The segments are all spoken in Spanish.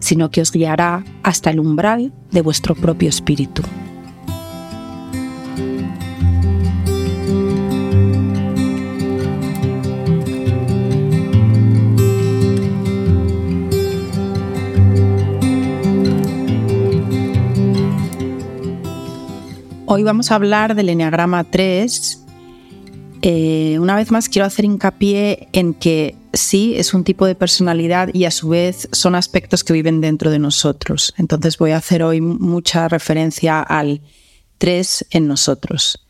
sino que os guiará hasta el umbral de vuestro propio espíritu. Hoy vamos a hablar del Enneagrama 3. Eh, una vez más quiero hacer hincapié en que sí es un tipo de personalidad y a su vez son aspectos que viven dentro de nosotros. Entonces voy a hacer hoy mucha referencia al 3 en nosotros.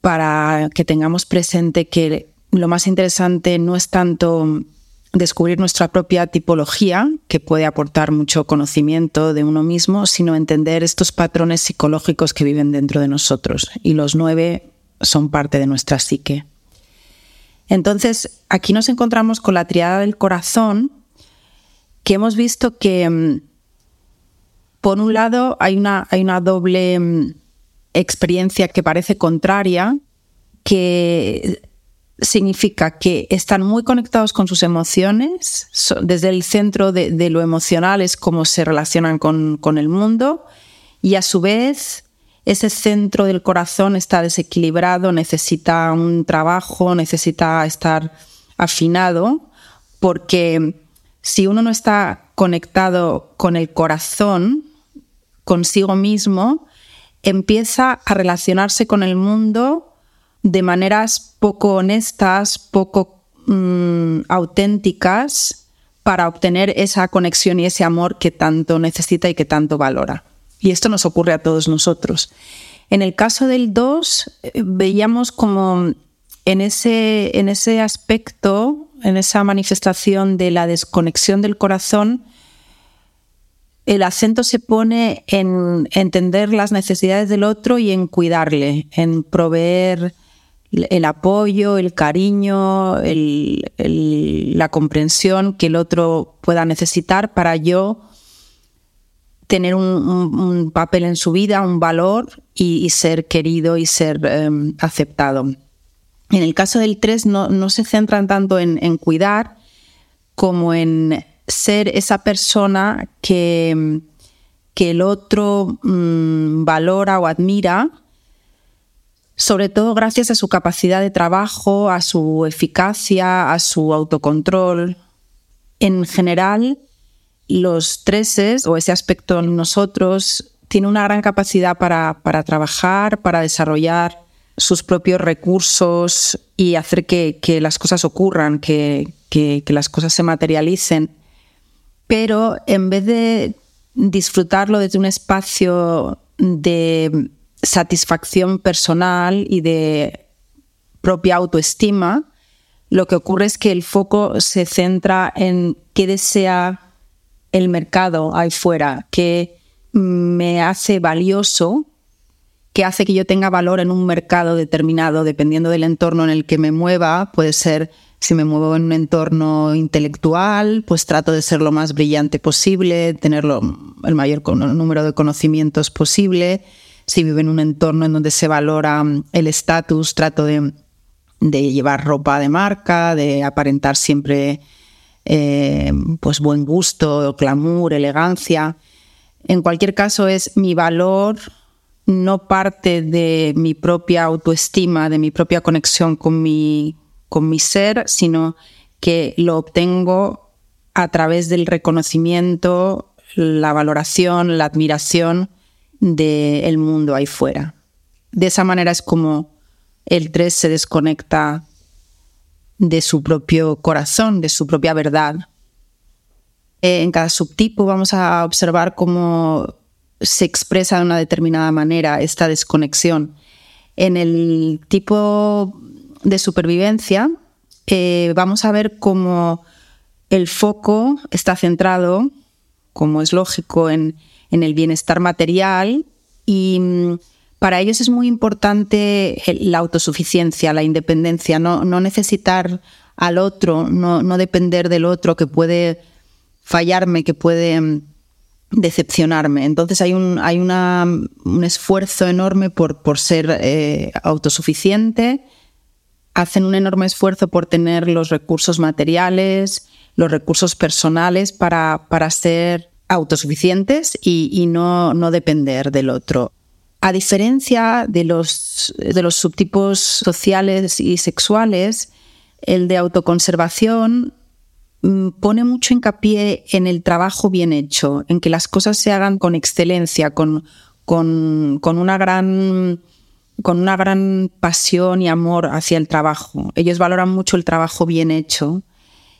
Para que tengamos presente que lo más interesante no es tanto descubrir nuestra propia tipología, que puede aportar mucho conocimiento de uno mismo, sino entender estos patrones psicológicos que viven dentro de nosotros. Y los nueve son parte de nuestra psique. Entonces, aquí nos encontramos con la triada del corazón, que hemos visto que, mm, por un lado, hay una, hay una doble mm, experiencia que parece contraria, que significa que están muy conectados con sus emociones, desde el centro de, lo emocional es cómo se relacionan con, el mundo y a su vez ese centro del corazón está desequilibrado, necesita un trabajo, necesita estar afinado, porque si uno no está conectado con el corazón, consigo mismo, empieza a relacionarse con el mundo de maneras poco honestas, poco mm, auténticas para obtener esa conexión y ese amor que tanto necesita y que tanto valora. Y esto nos ocurre a todos nosotros. En el caso del 2, eh, veíamos como en ese, en ese aspecto, en esa manifestación de la desconexión del corazón, el acento se pone en entender las necesidades del otro y en cuidarle, en proveer el apoyo, el cariño, la comprensión que el otro pueda necesitar para yo tener un, papel en su vida, un valor y, ser querido y ser em, aceptado. En el caso del 3 no, se centran tanto en, cuidar como en ser esa persona que, que el otro mm, valora o admira sobre todo gracias a su capacidad de trabajo, a su eficacia, a su autocontrol. En general, los treses o ese aspecto en nosotros tiene una gran capacidad para, trabajar, para desarrollar sus propios recursos y hacer que, las cosas ocurran, que, que las cosas se materialicen. Pero en vez de disfrutarlo desde un espacio de satisfacción personal y de propia autoestima, lo que ocurre es que el foco se centra en qué desea el mercado ahí fuera, qué me hace valioso, qué hace que yo tenga valor en un mercado determinado, dependiendo del entorno en el que me mueva. Puede ser, si me muevo en un entorno intelectual, pues trato de ser lo más brillante posible, tener el mayor número de conocimientos posible si vivo en un entorno en donde se valora mm, el estatus, trato de, llevar ropa de marca, de aparentar siempre eh, pues buen gusto, glamour, elegancia. En cualquier caso, es mi valor no parte de mi propia autoestima, de mi propia conexión con mi, con mi ser, sino que lo obtengo a través del reconocimiento, la valoración, la admiración del mundo ahí fuera. De esa manera es como el 3 se desconecta de su propio corazón, de su propia verdad. En cada subtipo vamos a observar cómo se expresa de una determinada manera esta desconexión. En el tipo de supervivencia eh, vamos a ver cómo el foco está centrado, como es lógico, en en el bienestar material y mm, para ellos es muy importante la autosuficiencia, la independencia, no, necesitar al otro, no, depender del otro que puede fallarme, que puede mm, decepcionarme. Entonces hay un, hay un esfuerzo enorme por, ser eh, autosuficiente, hacen un enorme esfuerzo por tener los recursos materiales, los recursos personales para, ser autosuficientes y, no depender del otro. A diferencia de los, de los subtipos sociales y sexuales, el de autoconservación mm, pone mucho hincapié en el trabajo bien hecho, en que las cosas se hagan con excelencia, con, con, una gran con una gran pasión y amor hacia el trabajo. Ellos valoran mucho el trabajo bien hecho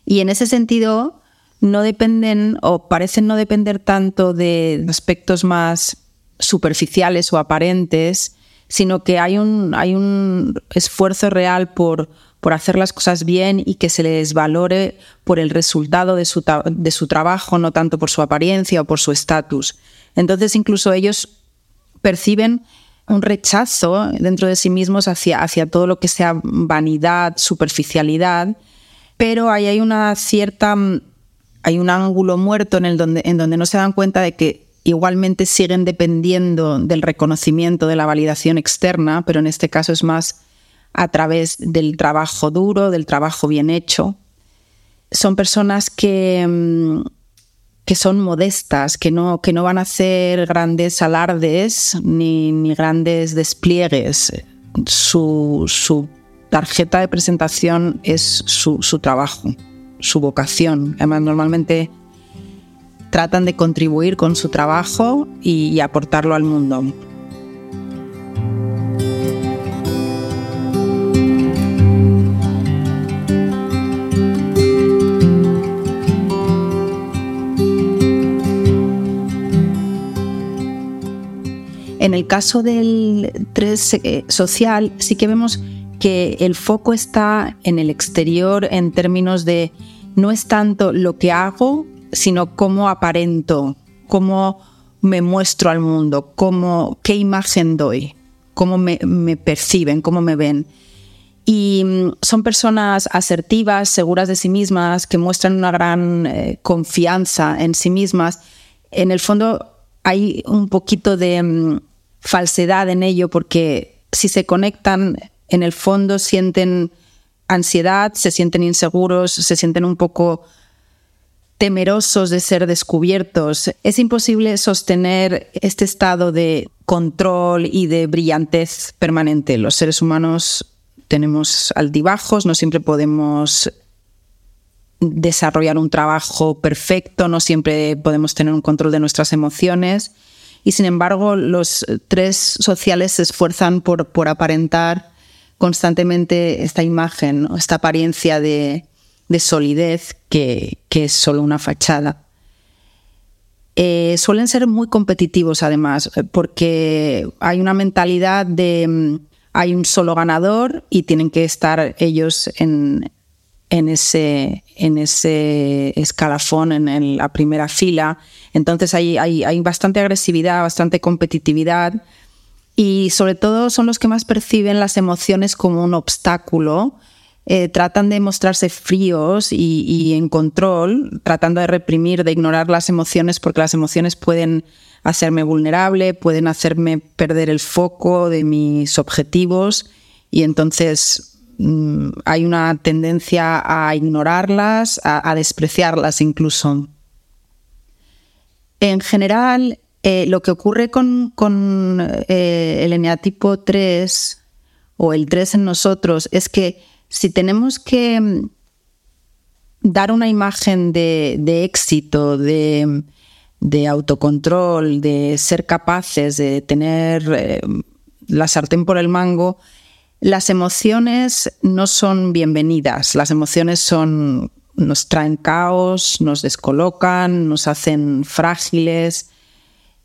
y en ese sentido no dependen o parecen no depender tanto de aspectos más superficiales o aparentes, sino que hay un, hay un esfuerzo real por, por hacer las cosas bien y que se les valore por el resultado de su, de su trabajo, no tanto por su apariencia o por su estatus. Entonces incluso ellos perciben un rechazo dentro de sí mismos hacia, hacia todo lo que sea vanidad, superficialidad, pero ahí hay una cierta, hay un ángulo muerto en, el donde, en donde no se dan cuenta de que igualmente siguen dependiendo del reconocimiento, de la validación externa, pero en este caso es más a través del trabajo duro, del trabajo bien hecho. Son personas que, mm, que son modestas, que no, que no van a hacer grandes alardes ni, grandes despliegues. Su, tarjeta de presentación es su, su trabajo, su vocación. Además, normalmente tratan de contribuir con su trabajo y, aportarlo al mundo. En el caso del 3 eh, social, sí que vemos que el foco está en el exterior en términos de no es tanto lo que hago, sino cómo aparento, cómo me muestro al mundo, cómo, qué imagen doy, cómo me, perciben, cómo me ven. Y mm, son personas asertivas, seguras de sí mismas, que muestran una gran eh, confianza en sí mismas. En el fondo hay un poquito de mm, falsedad en ello porque si se conectan, en el fondo sienten ansiedad, se sienten inseguros, se sienten un poco temerosos de ser descubiertos. Es imposible sostener este estado de control y de brillantez permanente. Los seres humanos tenemos altibajos, no siempre podemos desarrollar un trabajo perfecto, no siempre podemos tener un control de nuestras emociones y sin embargo los tres sociales se esfuerzan por, aparentar constantemente esta imagen, esta apariencia de solidez que, es solo una fachada. Eh, suelen ser muy competitivos además, porque hay una mentalidad de mm, hay un solo ganador y tienen que estar ellos en, en, ese, en ese escalafón, en, la primera fila. Entonces hay, hay, hay bastante agresividad, bastante competitividad y sobre todo son los que más perciben las emociones como un obstáculo eh, tratan de mostrarse fríos y, en control, tratando de reprimir, de ignorar las emociones, porque las emociones pueden hacerme vulnerable, pueden hacerme perder el foco de mis objetivos y entonces mm, hay una tendencia a ignorarlas, a, despreciarlas incluso. En general, eh, lo que ocurre con, eh, el eneatipo 3 o el 3 en nosotros es que si tenemos que mm, dar una imagen de, éxito, de, autocontrol, de ser capaces de tener eh, la sartén por el mango, las emociones no son bienvenidas. Las emociones son, nos traen caos, nos descolocan, nos hacen frágiles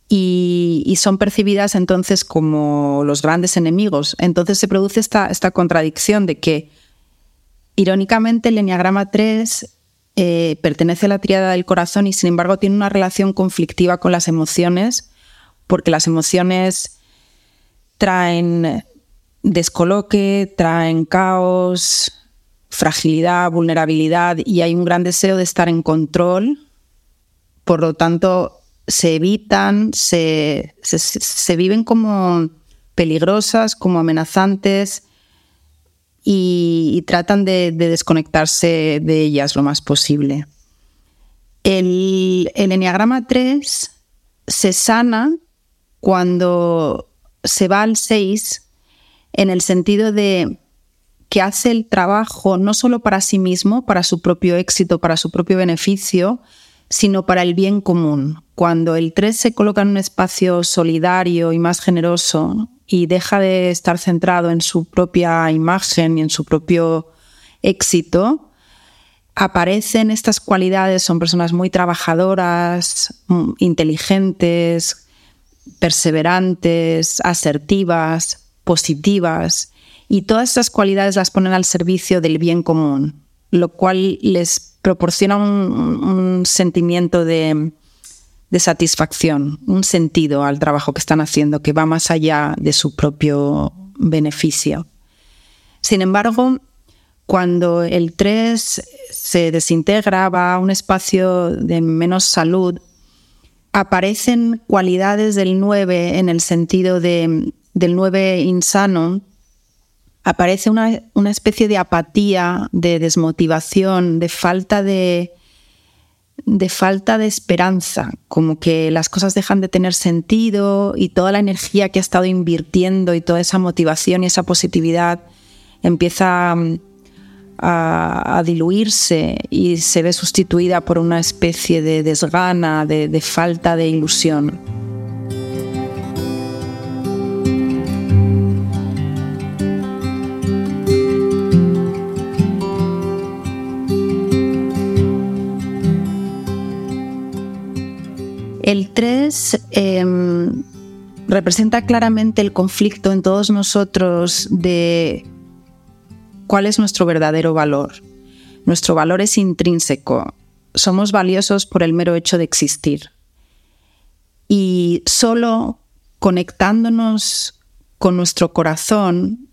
y, son percibidas entonces como los grandes enemigos. Entonces se produce esta, esta contradicción de que Irónicamente, el Enneagrama 3 eh, pertenece a la triada del corazón y sin embargo tiene una relación conflictiva con las emociones, porque las emociones traen descoloque, traen caos, fragilidad, vulnerabilidad y hay un gran deseo de estar en control. Por lo tanto, se evitan, se, viven como peligrosas, como amenazantes y, tratan de, desconectarse de ellas lo más posible. El, el Enneagrama 3 se sana cuando se va al 6 en el sentido de que hace el trabajo no solo para sí mismo, para su propio éxito, para su propio beneficio, sino para el bien común. Cuando el 3 se coloca en un espacio solidario y más generoso y deja de estar centrado en su propia imagen y en su propio éxito, aparecen estas cualidades, son personas muy trabajadoras, mm, inteligentes, perseverantes, asertivas, positivas, y todas esas cualidades las ponen al servicio del bien común, lo cual les proporciona un, sentimiento de, satisfacción, un sentido al trabajo que están haciendo que va más allá de su propio beneficio. Sin embargo, cuando el 3 se desintegra, va a un espacio de menos salud, aparecen cualidades del 9 en el sentido de, del 9 insano aparece una, especie de apatía, de desmotivación, de falta de, de falta de esperanza, como que las cosas dejan de tener sentido y toda la energía que ha estado invirtiendo y toda esa motivación y esa positividad empieza mm, a, diluirse y se ve sustituida por una especie de desgana, de falta de ilusión. El 3 em, representa claramente el conflicto en todos nosotros de cuál es nuestro verdadero valor. Nuestro valor es intrínseco. Somos valiosos por el mero hecho de existir. Y solo conectándonos con nuestro corazón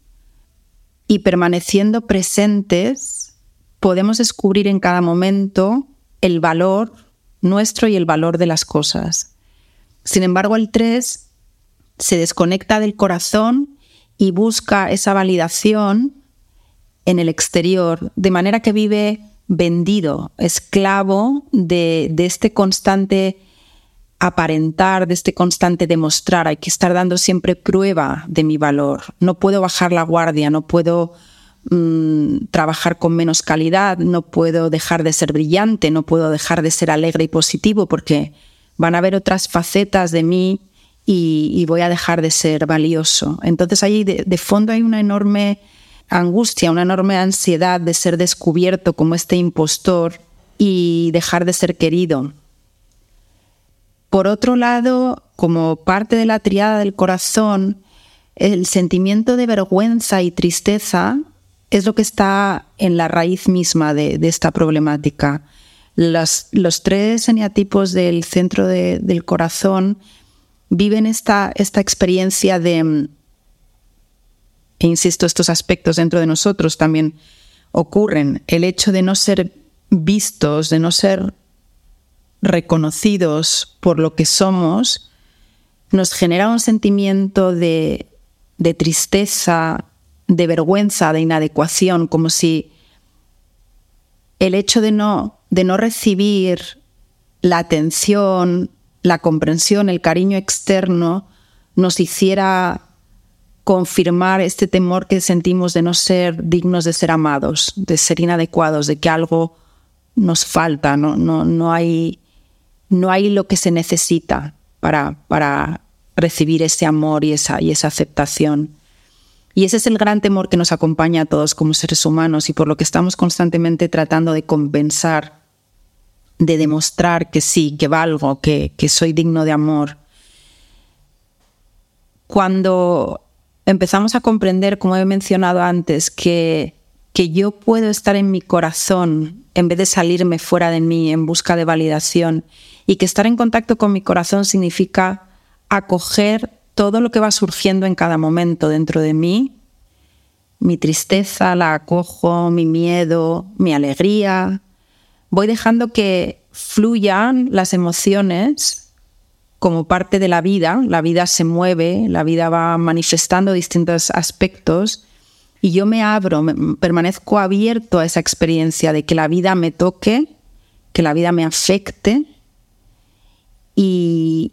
y permaneciendo presentes, podemos descubrir en cada momento el valor nuestro y el valor de las cosas. Sin embargo, el 3 se desconecta del corazón y busca esa validación en el exterior, de manera que vive vendido, esclavo de, de, este constante aparentar, de este constante demostrar. Hay que estar dando siempre prueba de mi valor. No puedo bajar la guardia, no puedo Mm, trabajar con menos calidad, no puedo dejar de ser brillante, no puedo dejar de ser alegre y positivo porque van a haber otras facetas de mí y, voy a dejar de ser valioso. Entonces ahí de, fondo hay una enorme angustia, una enorme ansiedad de ser descubierto como este impostor y dejar de ser querido. Por otro lado, como parte de la triada del corazón, el sentimiento de vergüenza y tristeza es lo que está en la raíz misma de, esta problemática. los tres eneatipos del centro del corazón viven esta, esta experiencia de, e insisto, estos aspectos dentro de nosotros también ocurren. El hecho de no ser vistos, de no ser reconocidos por lo que somos, nos genera un sentimiento de, de tristeza, de vergüenza, de inadecuación, como si el hecho de no, de no recibir la atención, la comprensión, el cariño externo nos hiciera confirmar este temor que sentimos de no ser dignos de ser amados, de ser inadecuados, de que algo nos falta, no, no, no, hay, no hay lo que se necesita para, para recibir ese amor y esa, y esa aceptación. Y ese es el gran temor que nos acompaña a todos como seres humanos y por lo que estamos constantemente tratando de compensar, de demostrar que sí, que valgo, que, que soy digno de amor. Cuando empezamos a comprender, como he mencionado antes, que que yo puedo estar en mi corazón en vez de salirme fuera de mí en busca de validación y que estar en contacto con mi corazón significa acoger todo lo que va surgiendo en cada momento dentro de mí. Mi tristeza la acojo, mi miedo, mi alegría. Voy dejando que fluyan las emociones como parte de la vida. La vida se mueve, la vida va manifestando distintos aspectos y yo me abro, permanezco abierto a esa experiencia de que la vida me toque, que la vida me afecte y,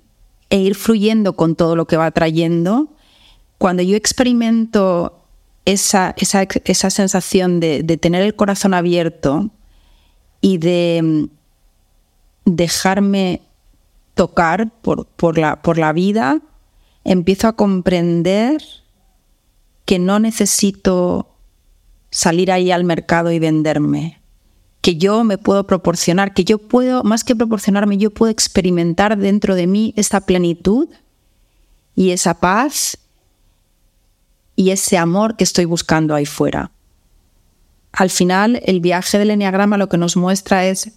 e ir fluyendo con todo lo que va trayendo. Cuando yo experimento esa, esa, sensación de, tener el corazón abierto y de mm, dejarme tocar por, por, la, por la vida, empiezo a comprender que no necesito salir ahí al mercado y venderme, que yo me puedo proporcionar, que yo puedo, más que proporcionarme, yo puedo experimentar dentro de mí esa plenitud y esa paz y ese amor que estoy buscando ahí fuera. Al final, el viaje del Enneagrama lo que nos muestra es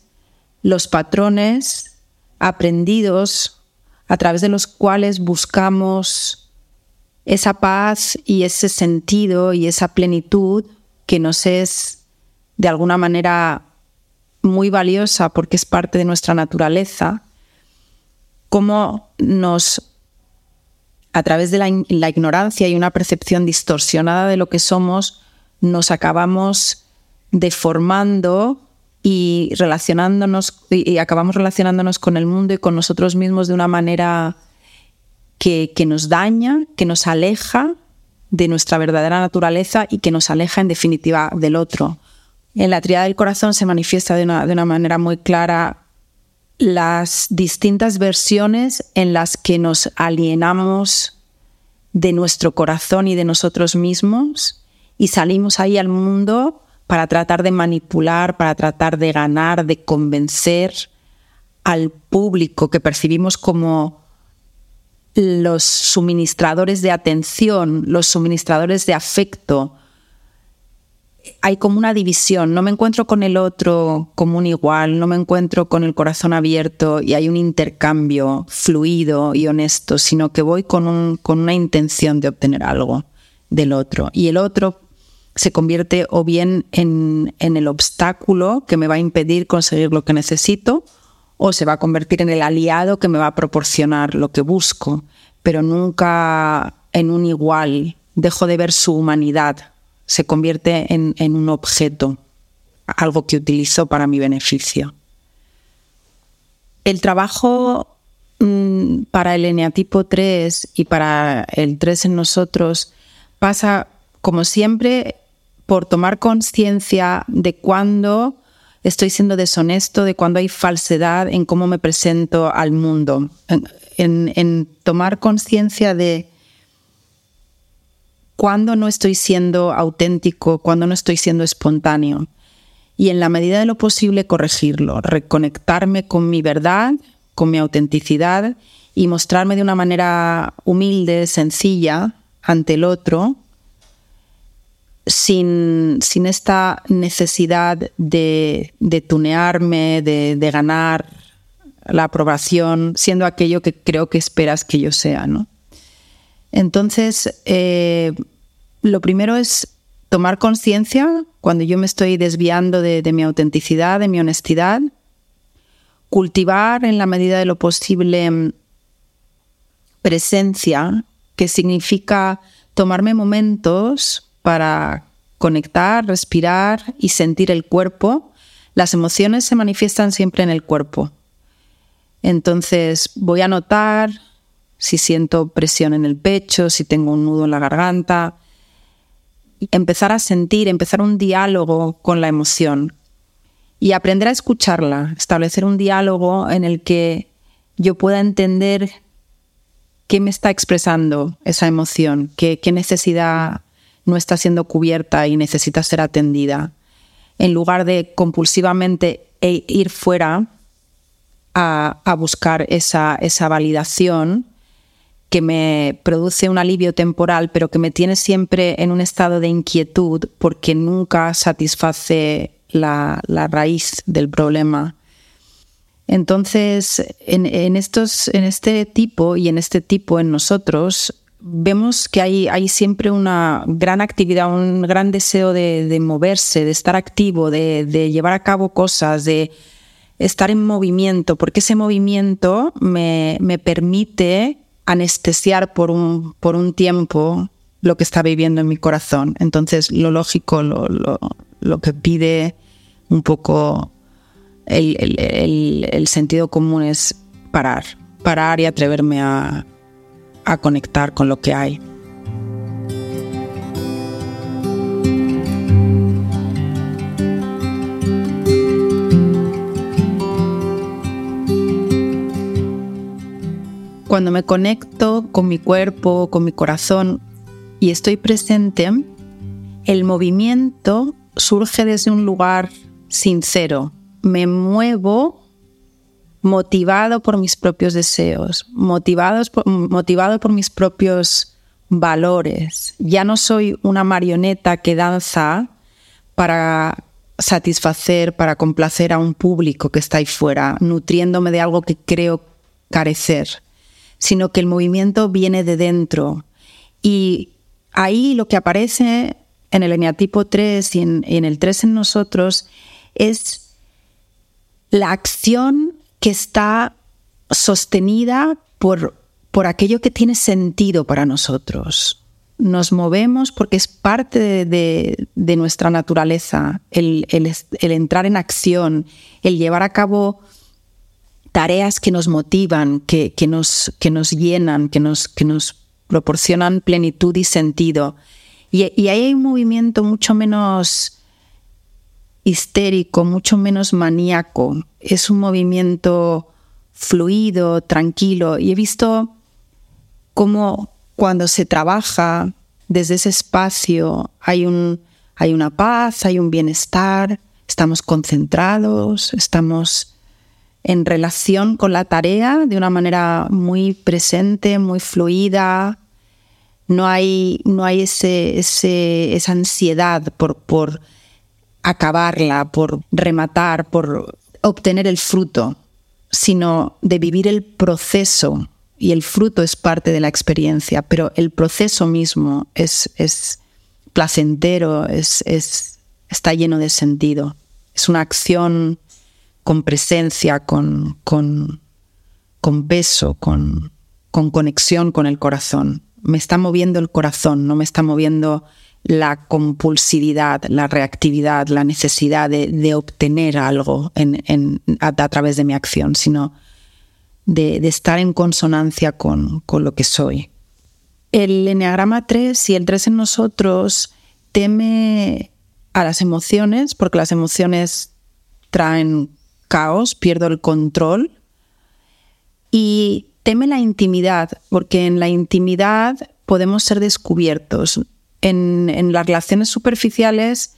los patrones aprendidos a través de los cuales buscamos esa paz y ese sentido y esa plenitud que nos es de alguna manera muy valiosa porque es parte de nuestra naturaleza, cómo nos, a través de la, ignorancia y una percepción distorsionada de lo que somos, nos acabamos deformando y relacionándonos y acabamos relacionándonos con el mundo y con nosotros mismos de una manera que, que nos daña, que nos aleja de nuestra verdadera naturaleza y que nos aleja en definitiva del otro. En la triada del corazón se manifiesta de una, de una manera muy clara las distintas versiones en las que nos alienamos de nuestro corazón y de nosotros mismos y salimos ahí al mundo para tratar de manipular, para tratar de ganar, de convencer al público que percibimos como los suministradores de atención, los suministradores de afecto, hay como una división, no me encuentro con el otro como un igual, no me encuentro con el corazón abierto y hay un intercambio fluido y honesto, sino que voy con, con una intención de obtener algo del otro. Y el otro se convierte o bien en, en el obstáculo que me va a impedir conseguir lo que necesito, o se va a convertir en el aliado que me va a proporcionar lo que busco, pero nunca en un igual. Dejo de ver su humanidad, se convierte en, un objeto, algo que utilizo para mi beneficio. El trabajo mm, para el eneatipo 3 y para el 3 en nosotros pasa, como siempre, por tomar conciencia de cuándo estoy siendo deshonesto, de cuando hay falsedad en cómo me presento al mundo, en, tomar conciencia de cuándo no estoy siendo auténtico, cuándo no estoy siendo espontáneo. Y en la medida de lo posible corregirlo, reconectarme con mi verdad, con mi autenticidad y mostrarme de una manera humilde, sencilla ante el otro, sin, esta necesidad de, tunearme, de, ganar la aprobación, siendo aquello que creo que esperas que yo sea. ¿no? Entonces, eh, lo primero es tomar conciencia cuando yo me estoy desviando de, mi autenticidad, de mi honestidad, cultivar en la medida de lo posible mm, presencia, que significa tomarme momentos para conectar, respirar y sentir el cuerpo. Las emociones se manifiestan siempre en el cuerpo. Entonces voy a notar si siento presión en el pecho, si tengo un nudo en la garganta. Empezar a sentir, empezar un diálogo con la emoción y aprender a escucharla, establecer un diálogo en el que yo pueda entender qué me está expresando esa emoción, qué, qué necesidad no está siendo cubierta y necesita ser atendida, en lugar de compulsivamente e ir fuera a, buscar esa, esa validación que me produce un alivio temporal, pero que me tiene siempre en un estado de inquietud porque nunca satisface la, raíz del problema. Entonces, en, estos, en este tipo y en este tipo en nosotros, vemos que hay, hay siempre una gran actividad, un gran deseo de, moverse, de estar activo, de, llevar a cabo cosas, de estar en movimiento, porque ese movimiento me, permite anestesiar por un, por un tiempo lo que está viviendo en mi corazón. Entonces, lo lógico, lo, lo, que pide un poco el, el sentido común es parar, parar y atreverme a, a conectar con lo que hay. Cuando me conecto con mi cuerpo, con mi corazón y estoy presente, el movimiento surge desde un lugar sincero. Me muevo motivado por mis propios deseos, motivados motivado por mis propios valores. Ya no soy una marioneta que danza para satisfacer, para complacer a un público que está ahí fuera, nutriéndome de algo que creo carecer, sino que el movimiento viene de dentro. Y ahí lo que aparece en el eneatipo 3 y en, el 3 en nosotros es la acción que está sostenida por, por aquello que tiene sentido para nosotros. Nos movemos porque es parte de, nuestra naturaleza, el, entrar en acción, el llevar a cabo tareas que nos motivan, que, nos, que nos, llenan, que nos, que nos proporcionan plenitud y sentido. Y, y ahí hay un movimiento mucho menos histérico, mucho menos maníaco. Es un movimiento fluido, tranquilo. Y he visto cómo cuando se trabaja desde ese espacio hay, un, hay una paz, hay un bienestar, estamos concentrados, estamos en relación con la tarea de una manera muy presente, muy fluida. No hay, no hay ese, esa ansiedad por, por acabarla, por rematar, por obtener el fruto, sino de vivir el proceso. Y el fruto es parte de la experiencia, pero el proceso mismo es, es placentero, es, es, está lleno de sentido. Es una acción con presencia, con, con, con peso, con, con conexión con el corazón. Me está moviendo el corazón, no me está moviendo la compulsividad, la reactividad, la necesidad de, obtener algo a, través de mi acción, sino de, estar en consonancia con, lo que soy. El Enneagrama 3 y el 3 en nosotros teme a las emociones, porque las emociones traen caos, pierdo el control, y teme la intimidad, porque en la intimidad podemos ser descubiertos. En, las relaciones superficiales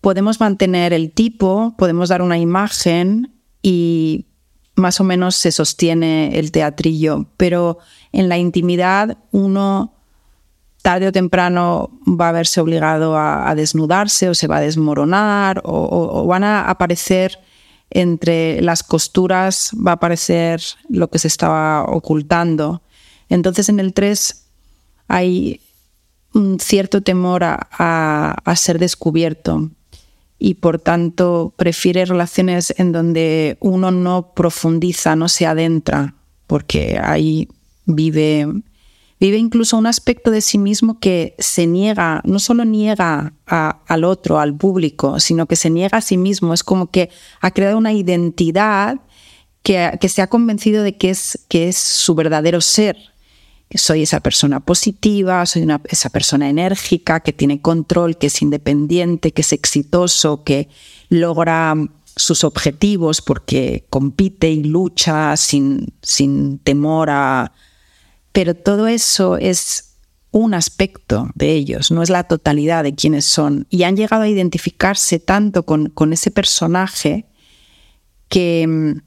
podemos mantener el tipo, podemos dar una imagen y más o menos se sostiene el teatrillo, pero en la intimidad uno tarde o temprano va a verse obligado a, desnudarse o se va a desmoronar o, o, van a aparecer entre las costuras, va a aparecer lo que se estaba ocultando. Entonces en el 3 hay un cierto temor a, ser descubierto y por tanto prefiere relaciones en donde uno no profundiza, no se adentra, porque ahí vive, vive incluso un aspecto de sí mismo que se niega, no solo niega al otro, al público, sino que se niega a sí mismo. Es como que ha creado una identidad que, que se ha convencido de que es, que es su verdadero ser soy esa persona positiva, soy esa persona enérgica, que tiene control, que es independiente, que es exitoso, que logra sus objetivos porque compite y lucha sin, sin temor a... Pero todo eso es un aspecto de ellos, no es la totalidad de quienes son. Y han llegado a identificarse tanto con, ese personaje que mm,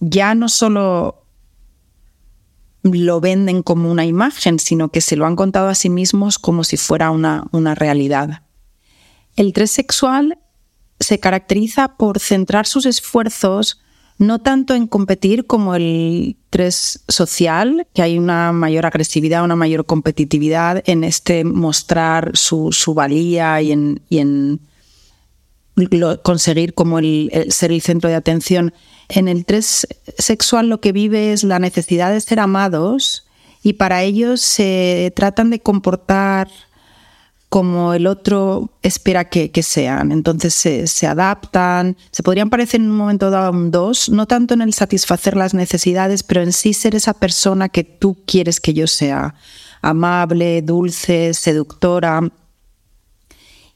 ya no solo lo venden como una imagen, sino que se lo han contado a sí mismos como si fuera una, una realidad. El tres sexual se caracteriza por centrar sus esfuerzos no tanto en competir como el tres social, que hay una mayor agresividad, una mayor competitividad en este mostrar su, valía y en, conseguir como el, ser el centro de atención. En el tres sexual lo que vive es la necesidad de ser amados y para ellos se tratan de comportar como el otro espera que, sean. Entonces se, adaptan, se podrían parecer en un momento dado un dos, no tanto en el satisfacer las necesidades, pero en sí ser esa persona que tú quieres que yo sea, amable, dulce, seductora.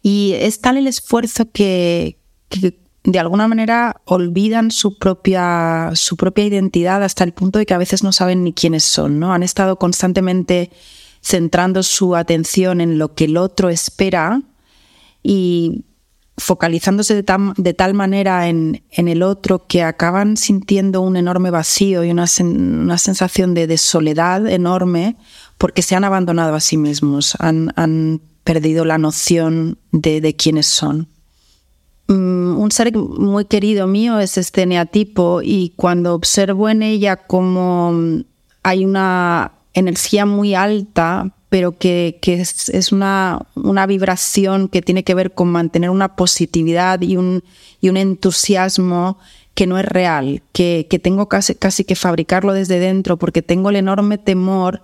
Y es tal el esfuerzo que, que de alguna manera olvidan su propia, su propia identidad hasta el punto de que a veces no saben ni quiénes son, ¿no? Han estado constantemente centrando su atención en lo que el otro espera y focalizándose de, tal manera en, el otro que acaban sintiendo un enorme vacío y una, sensación de, soledad enorme porque se han abandonado a sí mismos, han, perdido la noción de, quiénes son. Mm, un ser muy querido mío es este neatipo y cuando observo en ella cómo hay una energía muy alta, pero que, es, una, una, vibración que tiene que ver con mantener una positividad y un, y un entusiasmo que no es real, que, tengo casi, casi que fabricarlo desde dentro porque tengo el enorme temor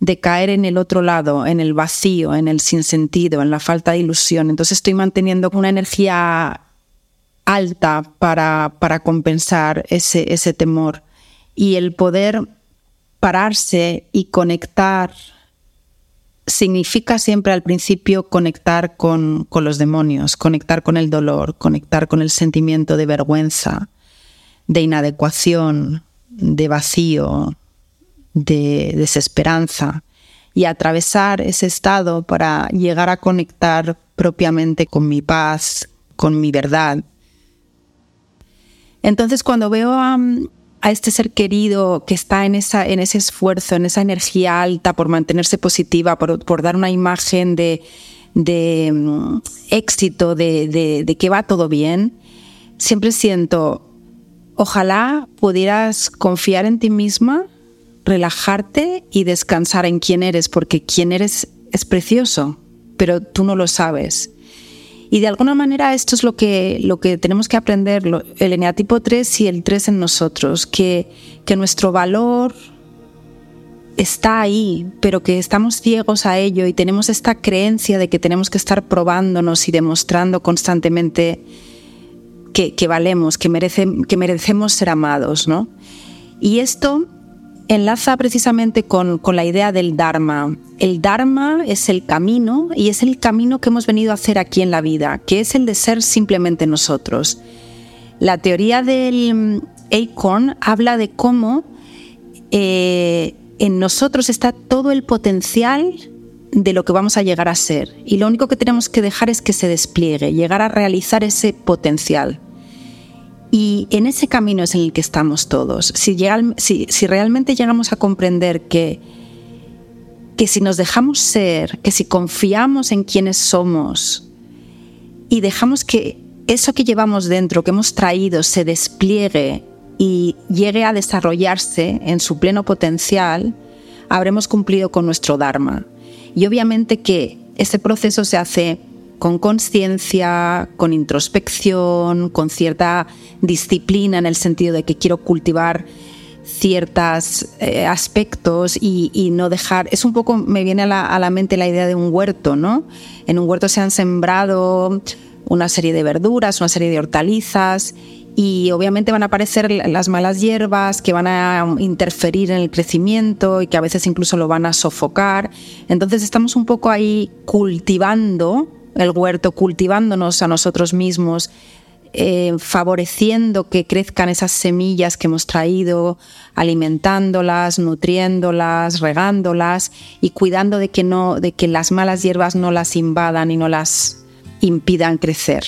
de caer en el otro lado, en el vacío, en el sinsentido, en la falta de ilusión. Entonces estoy manteniendo una energía alta para, para compensar ese, ese temor. Y el poder pararse y conectar significa siempre al principio conectar con, los demonios, conectar con el dolor, conectar con el sentimiento de vergüenza, de inadecuación, de vacío, de desesperanza y atravesar ese estado para llegar a conectar propiamente con mi paz, con mi verdad. Entonces cuando veo a, a este ser querido que está en, ese esfuerzo, en esa energía alta por mantenerse positiva, por, dar una imagen de, mm, éxito, de que va todo bien, siempre siento, ojalá pudieras confiar en ti misma, relajarte y descansar en quién eres, porque quién eres es precioso, pero tú no lo sabes. Y de alguna manera esto es lo que, lo que tenemos que aprender, el eneatipo 3 y el 3 en nosotros, que, que nuestro valor está ahí, pero que estamos ciegos a ello y tenemos esta creencia de que tenemos que estar probándonos y demostrando constantemente que, que valemos, que, que merecemos ser amados. ¿no? Y esto enlaza precisamente con, la idea del Dharma. El Dharma es el camino y es el camino que hemos venido a hacer aquí en la vida, que es el de ser simplemente nosotros. La teoría del mm, Acorn habla de cómo eh, en nosotros está todo el potencial de lo que vamos a llegar a ser y lo único que tenemos que dejar es que se despliegue, llegar a realizar ese potencial. Y en ese camino es en el que estamos todos. Si, si, realmente llegamos a comprender que, que si nos dejamos ser, que si confiamos en quienes somos y dejamos que eso que llevamos dentro, que hemos traído, se despliegue y llegue a desarrollarse en su pleno potencial, habremos cumplido con nuestro Dharma. Y obviamente que ese proceso se hace con conciencia, con introspección, con cierta disciplina en el sentido de que quiero cultivar ciertos eh, aspectos y, no dejar. Es un poco, me viene a la, a la, mente la idea de un huerto, ¿no? En un huerto se han sembrado una serie de verduras, una serie de hortalizas y obviamente van a aparecer las malas hierbas que van a interferir en el crecimiento y que a veces incluso lo van a sofocar. Entonces estamos un poco ahí cultivando el huerto, cultivándonos a nosotros mismos, eh, favoreciendo que crezcan esas semillas que hemos traído, alimentándolas, nutriéndolas, regándolas y cuidando de que, no, de que las malas hierbas no las invadan y no las impidan crecer.